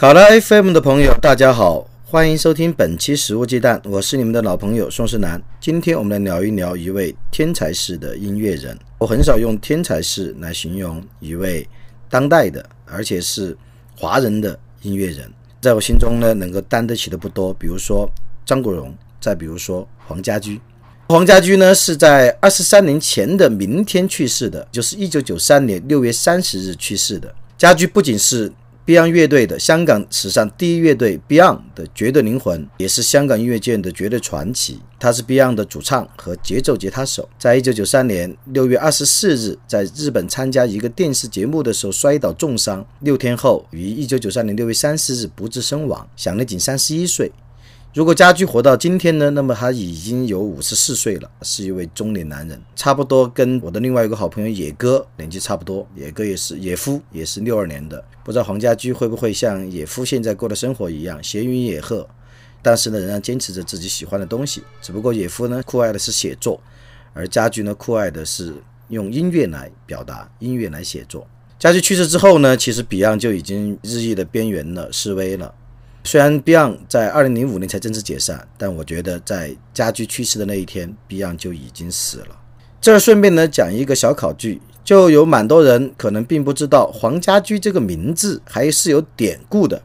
考拉 FM 的朋友，大家好，欢迎收听本期《食物鸡蛋》，我是你们的老朋友宋世南。今天我们来聊一聊一位天才式的音乐人。我很少用天才式来形容一位当代的，而且是华人的音乐人。在我心中呢，能够担得起的不多。比如说张国荣，再比如说黄家驹。黄家驹呢是在二十三年前的明天去世的，就是一九九三年六月三十日去世的。家驹不仅是 Beyond 乐队的香港史上第一乐队 Beyond 的绝对灵魂，也是香港音乐界的绝对传奇。他是 Beyond 的主唱和节奏吉他手。在一九九三年六月二十四日，在日本参加一个电视节目的时候摔倒重伤，六天后于一九九三年六月三十日不治身亡，享年仅三十一岁。如果家驹活到今天呢，那么他已经有五十四岁了，是一位中年男人，差不多跟我的另外一个好朋友野哥年纪差不多。野哥也是野夫，也是六二年的。不知道黄家驹会不会像野夫现在过的生活一样闲云野鹤，但是呢，仍然坚持着自己喜欢的东西。只不过野夫呢酷爱的是写作，而家驹呢酷爱的是用音乐来表达，音乐来写作。家驹去世之后呢，其实 Beyond 就已经日益的边缘了，示威了。虽然 Beyond 在二零零五年才正式解散，但我觉得在家驹去世的那一天，Beyond 就已经死了。这儿顺便呢讲一个小考据，就有蛮多人可能并不知道黄家驹这个名字还是有典故的。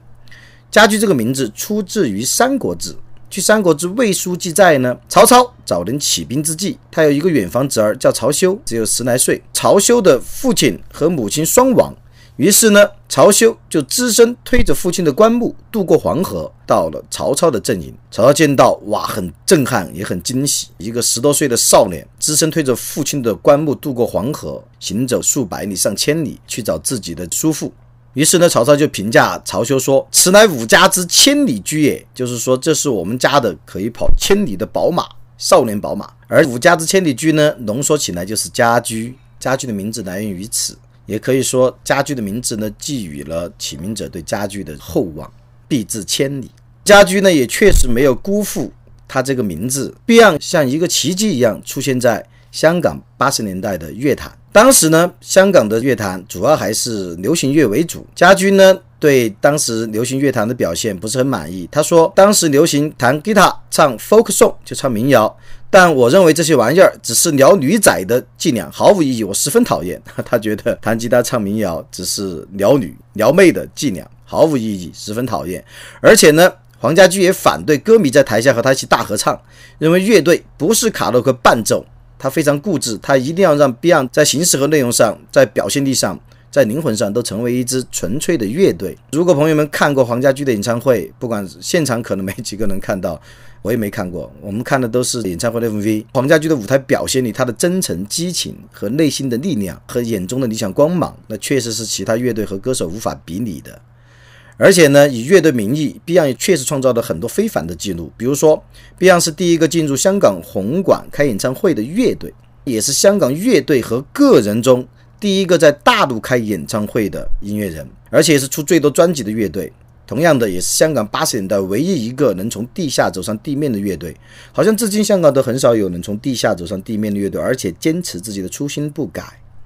家驹这个名字出自于《三国志》，据《三国志·魏书》记载呢，曹操早年起兵之际，他有一个远房侄儿叫曹休，只有十来岁。曹休的父亲和母亲双亡。于是呢，曹休就只身推着父亲的棺木渡过黄河，到了曹操的阵营。曹操见到，哇，很震撼，也很惊喜。一个十多岁的少年，只身推着父亲的棺木渡过黄河，行走数百里、上千里去找自己的叔父。于是呢，曹操就评价曹休说：“此乃吾家之千里驹也。”就是说，这是我们家的可以跑千里的宝马，少年宝马。而吾家之千里驹呢，浓缩起来就是家驹。家驹的名字来源于此。也可以说，家驹的名字呢，寄予了起名者对家驹的厚望，必至千里。家驹呢，也确实没有辜负他这个名字，Beyond 像一个奇迹一样出现在香港八十年代的乐坛。当时呢，香港的乐坛主要还是流行乐为主。家驹呢，对当时流行乐坛的表现不是很满意。他说，当时流行弹吉他唱 folk song 就唱民谣。但我认为这些玩意儿只是撩女仔的伎俩，毫无意义。我十分讨厌。他觉得弹吉他唱民谣只是撩女撩妹的伎俩，毫无意义，十分讨厌。而且呢，黄家驹也反对歌迷在台下和他一起大合唱，认为乐队不是卡洛克伴奏。他非常固执，他一定要让 Beyond 在形式和内容上，在表现力上，在灵魂上都成为一支纯粹的乐队。如果朋友们看过黄家驹的演唱会，不管现场可能没几个能看到。我也没看过，我们看的都是演唱会的 MV。黄家驹的舞台表现力，他的真诚、激情和内心的力量和眼中的理想光芒，那确实是其他乐队和歌手无法比拟的。而且呢，以乐队名义，Beyond 确实创造了很多非凡的记录。比如说，Beyond 是第一个进入香港红馆开演唱会的乐队，也是香港乐队和个人中第一个在大陆开演唱会的音乐人，而且是出最多专辑的乐队。同样的，也是香港八十年代唯一一个能从地下走上地面的乐队。好像至今香港都很少有能从地下走上地面的乐队，而且坚持自己的初心不改。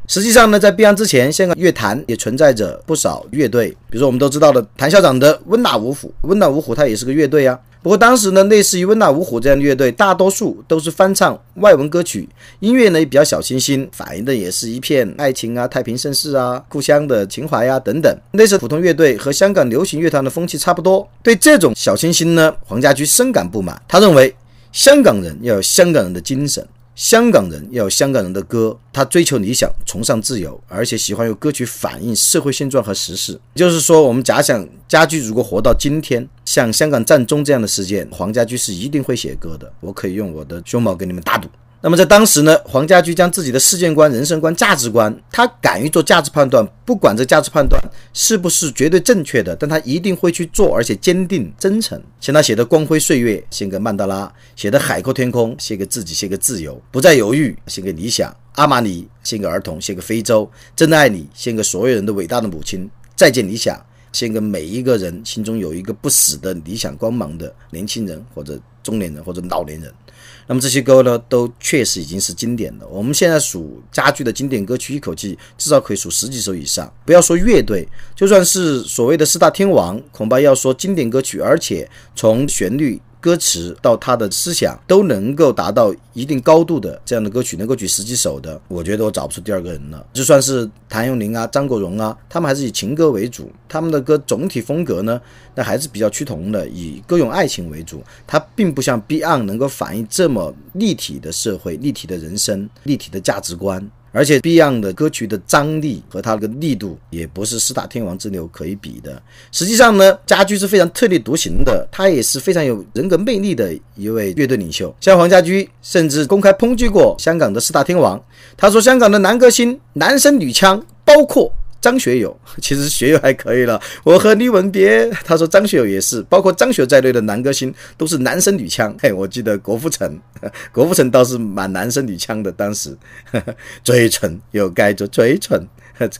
实际上呢，在闭关之前，香港乐坛也存在着不少乐队，比如说我们都知道的谭校长的温拿五虎，温拿五虎它也是个乐队啊。不过当时呢，类似于温拿五虎这样的乐队，大多数都是翻唱外文歌曲，音乐呢也比较小清新，反映的也是一片爱情啊、太平盛世啊、故乡的情怀呀等等。类似普通乐队和香港流行乐团的风气差不多。对这种小清新呢，黄家驹深感不满，他认为香港人要有香港人的精神。香港人要有香港人的歌，他追求理想，崇尚自由，而且喜欢用歌曲反映社会现状和时事。就是说，我们假想家驹如果活到今天，像香港战中这样的事件，黄家驹是一定会写歌的。我可以用我的胸毛给你们打赌。那么在当时呢，黄家驹将自己的世界观、人生观、价值观，他敢于做价值判断，不管这价值判断是不是绝对正确的，但他一定会去做，而且坚定真诚。像他写的《光辉岁月》，献给曼德拉；写的《海阔天空》，献给自己，献给自由；不再犹豫，献给理想；阿玛尼，献给儿童，献给非洲；真的爱你，献给所有人的伟大的母亲；再见理想，献给每一个人心中有一个不死的理想光芒的年轻人，或者中年人，或者老年人。那么这些歌呢，都确实已经是经典的。我们现在数家驹的经典歌曲，一口气至少可以数十几首以上。不要说乐队，就算是所谓的四大天王，恐怕要说经典歌曲，而且从旋律。歌词到他的思想都能够达到一定高度的这样的歌曲，能够举十几首的，我觉得我找不出第二个人了。就算是谭咏麟啊、张国荣啊，他们还是以情歌为主，他们的歌总体风格呢，那还是比较趋同的，以歌咏爱情为主。它并不像 Beyond 能够反映这么立体的社会、立体的人生、立体的价值观。而且 Beyond 的歌曲的张力和它的力度也不是四大天王之流可以比的。实际上呢，家驹是非常特立独行的，他也是非常有人格魅力的一位乐队领袖。像黄家驹甚至公开抨击过香港的四大天王，他说香港的男歌星男声女腔，包括。张学友 其实学友还可以了，我和你吻别。他说张学友也是，包括张学友在内的男歌星都是男声女腔。嘿，我记得郭富城，郭富城倒是蛮男声女腔的。当时嘴唇又盖着嘴唇，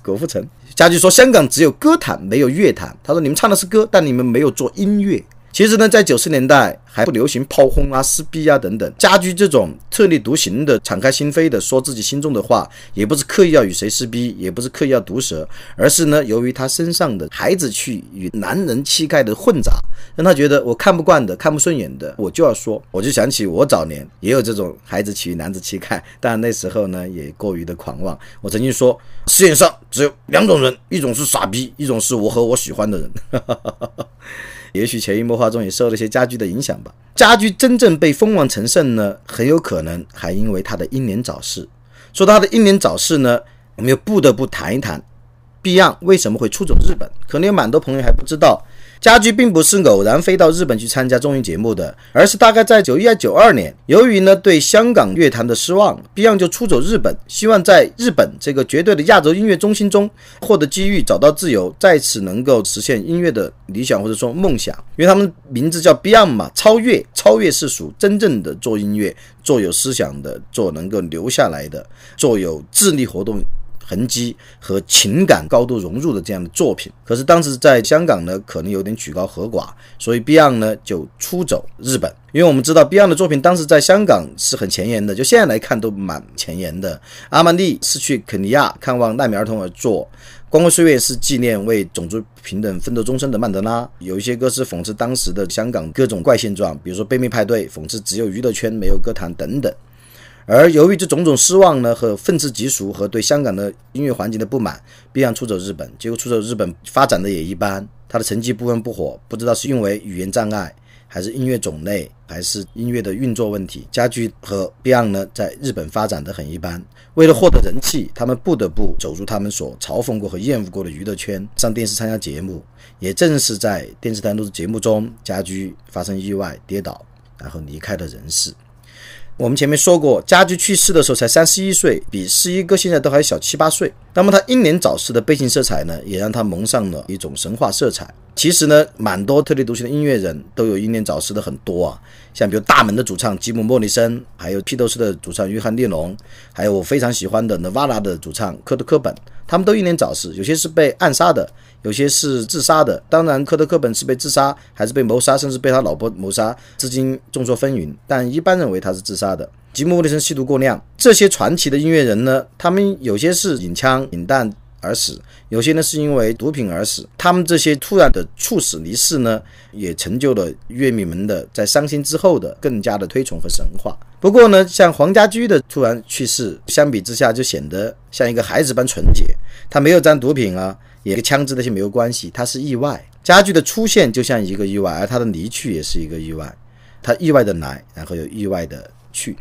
郭 富城。家驹说香港只有歌坛没有乐坛。他说你们唱的是歌，但你们没有做音乐。其实呢，在九十年代还不流行炮轰啊、撕逼啊等等。家居这种特立独行的、敞开心扉的说自己心中的话，也不是刻意要与谁撕逼，也不是刻意要毒舌，而是呢，由于他身上的孩子气与男人气概的混杂，让他觉得我看不惯的、看不顺眼的，我就要说。我就想起我早年也有这种孩子气与男子气概，但那时候呢，也过于的狂妄。我曾经说，世界上只有两种人，一种是傻逼，一种是我和我喜欢的人。也许潜移默化中也受了些家居的影响吧。家居真正被封王成圣呢，很有可能还因为他的英年早逝。说他的英年早逝呢，我们又不得不谈一谈毕漾为什么会出走日本。可能有蛮多朋友还不知道。家驹并不是偶然飞到日本去参加综艺节目的，而是大概在九一、九二年，由于呢对香港乐坛的失望，Beyond 就出走日本，希望在日本这个绝对的亚洲音乐中心中获得机遇，找到自由，在此能够实现音乐的理想或者说梦想。因为他们名字叫 Beyond 嘛，超越、超越世俗，真正的做音乐，做有思想的，做能够留下来的，做有智力活动。痕迹和情感高度融入的这样的作品，可是当时在香港呢，可能有点曲高和寡，所以 Beyond 呢就出走日本。因为我们知道 Beyond 的作品当时在香港是很前沿的，就现在来看都蛮前沿的。阿曼蒂是去肯尼亚看望难民儿童而作，《光辉岁月》是纪念为种族平等奋斗终身的曼德拉，有一些歌是讽刺当时的香港各种怪现状，比如说《悲妹派对》，讽刺只有娱乐圈没有歌坛等等。而由于这种种失望呢，和愤世嫉俗，和对香港的音乐环境的不满，Beyond 出走日本，结果出走日本发展的也一般，他的成绩不温不火，不知道是因为语言障碍，还是音乐种类，还是音乐的运作问题，家驹和 Beyond 呢在日本发展的很一般。为了获得人气，他们不得不走入他们所嘲讽过和厌恶过的娱乐圈，上电视参加节目。也正是在电视台录制节目中，家驹发生意外跌倒，然后离开了人世。我们前面说过，家驹去世的时候才三十一岁，比四一哥现在都还小七八岁。那么他英年早逝的背景色彩呢，也让他蒙上了一种神话色彩。其实呢，蛮多特立独行的音乐人都有英年早逝的很多啊，像比如大门的主唱吉姆·莫里森，还有披头士的主唱约翰·列侬，还有我非常喜欢的 Nirvana 的主唱科特·科本，他们都英年早逝，有些是被暗杀的。有些是自杀的，当然科特·科本是被自杀，还是被谋杀，甚至被他老婆谋杀，至今众说纷纭。但一般认为他是自杀的。吉姆·莫里森吸毒过量，这些传奇的音乐人呢，他们有些是引枪引弹而死，有些呢是因为毒品而死。他们这些突然的猝死离世呢，也成就了乐迷们的在伤心之后的更加的推崇和神话。不过呢，像黄家驹的突然去世，相比之下就显得像一个孩子般纯洁，他没有沾毒品啊。也跟枪支那些没有关系，他是意外。家具的出现就像一个意外，而他的离去也是一个意外。他意外的来，然后又意外的去。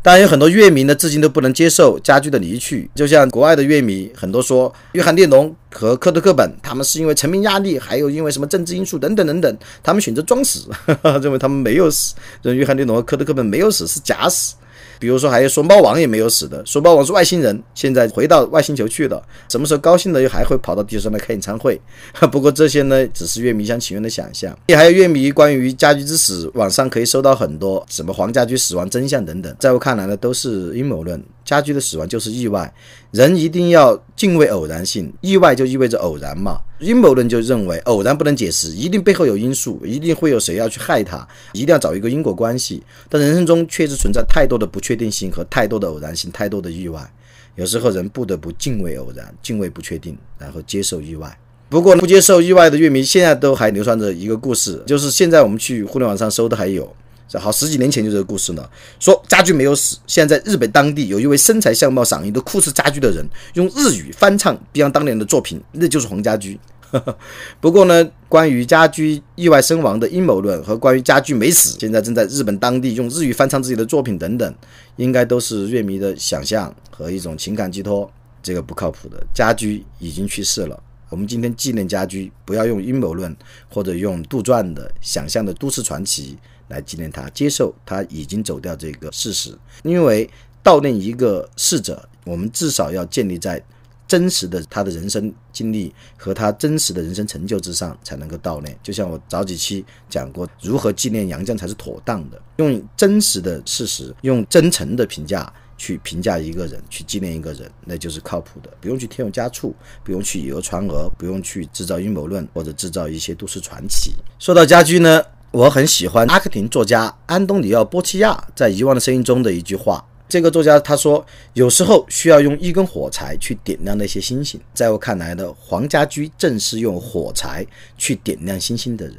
当然有很多乐迷呢，至今都不能接受家具的离去。就像国外的乐迷，很多说约翰列侬和科特·克本，他们是因为成名压力，还有因为什么政治因素等等等等，他们选择装死，认为他们没有死。认为约翰列侬和科特·克本没有死，是假死。比如说还有说猫王也没有死的，说猫王是外星人，现在回到外星球去了，什么时候高兴了又还会跑到地球上来开演唱会？不过这些呢，只是乐迷想情愿的想象。也还有乐迷关于家居之死，网上可以搜到很多什么黄家驹死亡真相等等，在我看来呢，都是阴谋论。家驹的死亡就是意外，人一定要敬畏偶然性，意外就意味着偶然嘛。阴谋论就认为偶然不能解释，一定背后有因素，一定会有谁要去害他，一定要找一个因果关系。但人生中确实存在太多的不确定性和太多的偶然性，太多的意外。有时候人不得不敬畏偶然，敬畏不确定，然后接受意外。不过不接受意外的乐迷现在都还流传着一个故事，就是现在我们去互联网上搜的还有。这好，十几年前就这个故事呢。说家驹没有死，现在日本当地有一位身材相貌、嗓音都酷似家驹的人，用日语翻唱 Beyond 当年的作品，那就是黄家驹。不过呢，关于家驹意外身亡的阴谋论和关于家驹没死，现在正在日本当地用日语翻唱自己的作品等等，应该都是乐迷的想象和一种情感寄托，这个不靠谱的。家驹已经去世了，我们今天纪念家驹，不要用阴谋论或者用杜撰的想象的都市传奇。来纪念他，接受他已经走掉这个事实。因为悼念一个逝者，我们至少要建立在真实的他的人生经历和他真实的人生成就之上，才能够悼念。就像我早几期讲过，如何纪念杨绛才是妥当的，用真实的事实，用真诚的评价去评价一个人，去纪念一个人，那就是靠谱的。不用去添油加醋，不用去以讹传讹，不用去制造阴谋论或者制造一些都市传奇。说到家居呢？我很喜欢阿根廷作家安东尼奥·波奇亚在《遗忘的声音》中的一句话。这个作家他说：“有时候需要用一根火柴去点亮那些星星。”在我看来呢，黄家驹正是用火柴去点亮星星的人。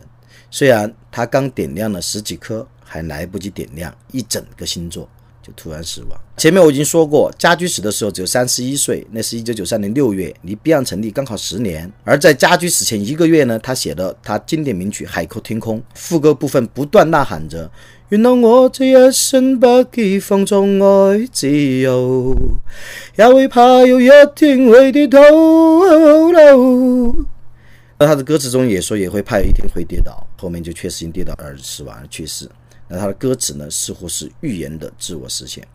虽然他刚点亮了十几颗，还来不及点亮一整个星座。突然死亡。前面我已经说过，家居死的时候只有三十一岁，那是一九九三年六月，离 Beyond 成立刚好十年。而在家居死前一个月呢，他写的他经典名曲《海阔天空》，副歌部分不断呐喊着：“原谅我这一生不羁放纵爱自由，也会怕有一天会跌倒。”那他的歌词中也说也会怕有一天会跌倒，后面就确实因跌倒而死亡而去世。那他的歌词呢，似乎是预言的自我实现。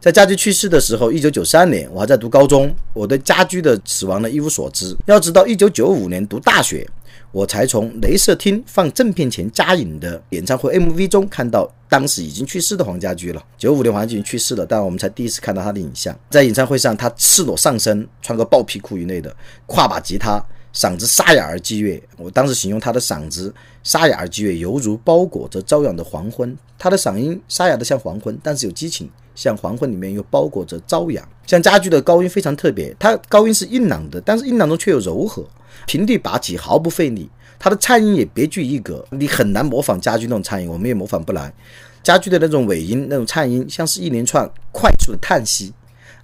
在家驹去世的时候，一九九三年，我还在读高中，我对家驹的死亡呢一无所知。要知道，一九九五年读大学，我才从镭射厅放正片前加影的演唱会 MV 中看到当时已经去世的黄家驹了。九五年黄家驹去世了，但我们才第一次看到他的影像。在演唱会上，他赤裸上身，穿个豹皮裤一类的，挎把吉他。嗓子沙哑而激越，我当时形容他的嗓子沙哑而激越，犹如包裹着朝阳的黄昏。他的嗓音沙哑的像黄昏，但是有激情，像黄昏里面又包裹着朝阳。像家驹的高音非常特别，他高音是硬朗的，但是硬朗中却有柔和，平地拔起毫不费力。他的颤音也别具一格，你很难模仿家驹那种颤音，我们也模仿不来。家驹的那种尾音，那种颤音，像是一连串快速的叹息。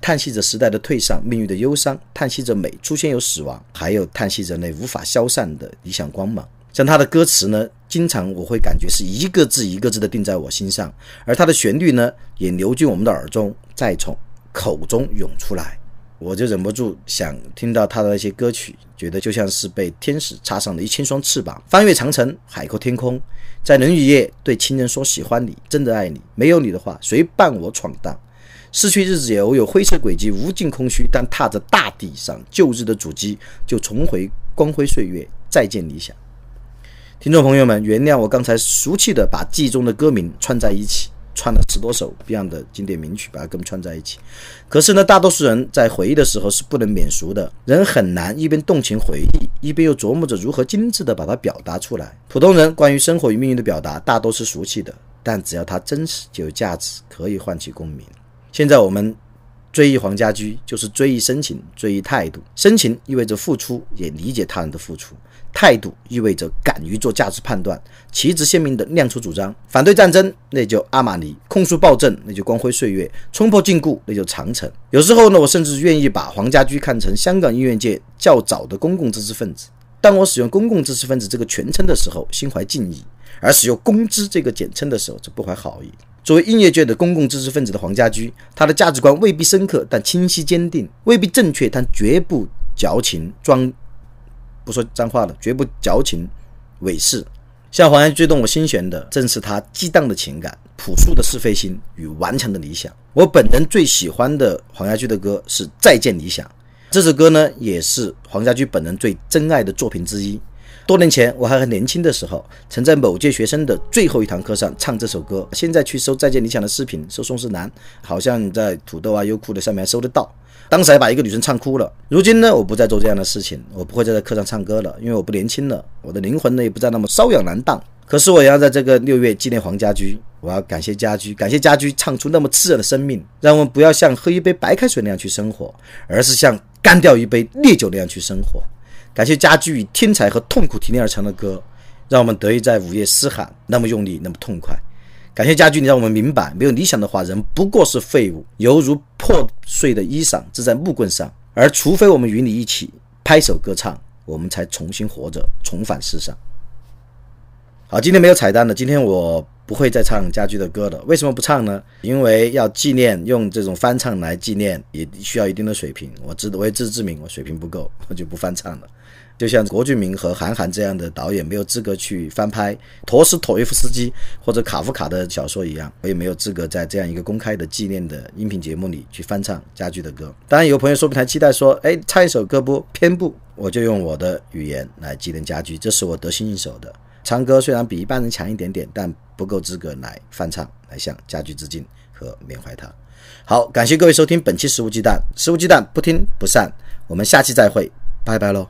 叹息着时代的退上，命运的忧伤；叹息着美出现有死亡，还有叹息着那无法消散的理想光芒。像他的歌词呢，经常我会感觉是一个字一个字的定在我心上，而他的旋律呢，也流进我们的耳中，再从口中涌出来，我就忍不住想听到他的那些歌曲，觉得就像是被天使插上了一千双翅膀，翻越长城，海阔天空，在冷雨夜对亲人说喜欢你，真的爱你，没有你的话，谁伴我闯荡？逝去日子也偶有灰色轨迹，无尽空虚。但踏着大地上旧日的足迹，就重回光辉岁月，再见理想。听众朋友们，原谅我刚才俗气的把记忆中的歌名串在一起，串了十多首 Beyond 的经典名曲，把它跟串在一起。可是呢，大多数人在回忆的时候是不能免俗的，人很难一边动情回忆，一边又琢磨着如何精致的把它表达出来。普通人关于生活与命运的表达，大都是俗气的，但只要它真实，就有价值，可以唤起共鸣。现在我们追忆黄家驹，就是追忆深情，追忆态度。深情意味着付出，也理解他人的付出；态度意味着敢于做价值判断，旗帜鲜明地亮出主张。反对战争，那就阿玛尼；控诉暴政，那就光辉岁月；冲破禁锢，那就长城。有时候呢，我甚至愿意把黄家驹看成香港音乐界较早的公共知识分子。当我使用“公共知识分子”这个全称的时候，心怀敬意；而使用“公知”这个简称的时候，则不怀好意。作为音乐界的公共知识分子的黄家驹，他的价值观未必深刻，但清晰坚定；未必正确，但绝不矫情装，不说脏话了，绝不矫情伪饰。像黄家驹动我心弦的，正是他激荡的情感、朴素的是非心与顽强的理想。我本人最喜欢的黄家驹的歌是《再见理想》，这首歌呢也是黄家驹本人最珍爱的作品之一。多年前我还很年轻的时候，曾在某届学生的最后一堂课上唱这首歌。现在去搜《再见理想》的视频，搜宋世南，好像在土豆啊、优酷的上面还搜得到。当时还把一个女生唱哭了。如今呢，我不再做这样的事情，我不会再在课上唱歌了，因为我不年轻了，我的灵魂呢也不再那么瘙痒难当。可是我要在这个六月纪念黄家驹，我要感谢家驹，感谢家驹唱出那么炽热的生命，让我们不要像喝一杯白开水那样去生活，而是像干掉一杯烈酒那样去生活。感谢家驹以天才和痛苦提炼而成的歌，让我们得以在午夜嘶喊，那么用力，那么痛快。感谢家驹，你让我们明白，没有理想的话，人不过是废物，犹如破碎的衣裳织在木棍上。而除非我们与你一起拍手歌唱，我们才重新活着，重返世上。好，今天没有彩蛋了，今天我不会再唱家驹的歌了。为什么不唱呢？因为要纪念，用这种翻唱来纪念，也需要一定的水平。我知，我也自知之明，我水平不够，我就不翻唱了。就像郭俊明和韩寒这样的导演没有资格去翻拍陀思妥耶夫斯基或者卡夫卡的小说一样，我也没有资格在这样一个公开的纪念的音频节目里去翻唱家驹的歌。当然，有朋友说不定还期待说，哎，唱一首歌不偏不，我就用我的语言来纪念家驹，这是我得心应手的。唱歌虽然比一般人强一点点，但不够资格来翻唱，来向家驹致敬和缅怀他。好，感谢各位收听本期《食物鸡蛋》，食物鸡蛋不听不散，我们下期再会，拜拜喽。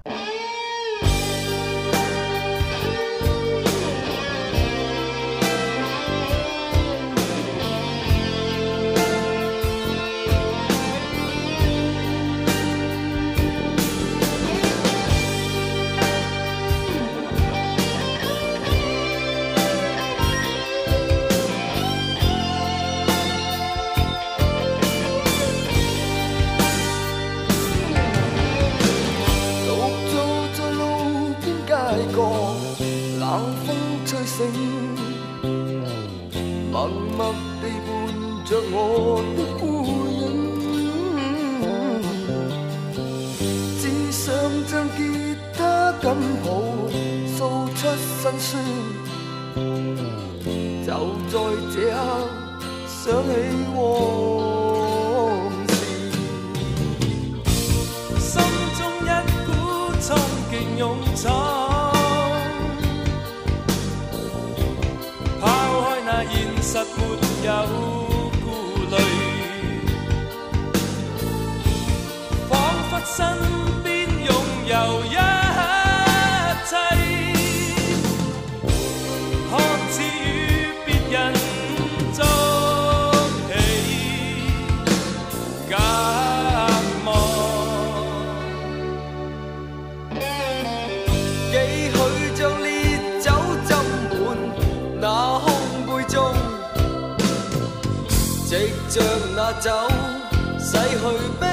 这刻，想起往事，心中一股冲劲涌闯。实没着那酒，洗去悲。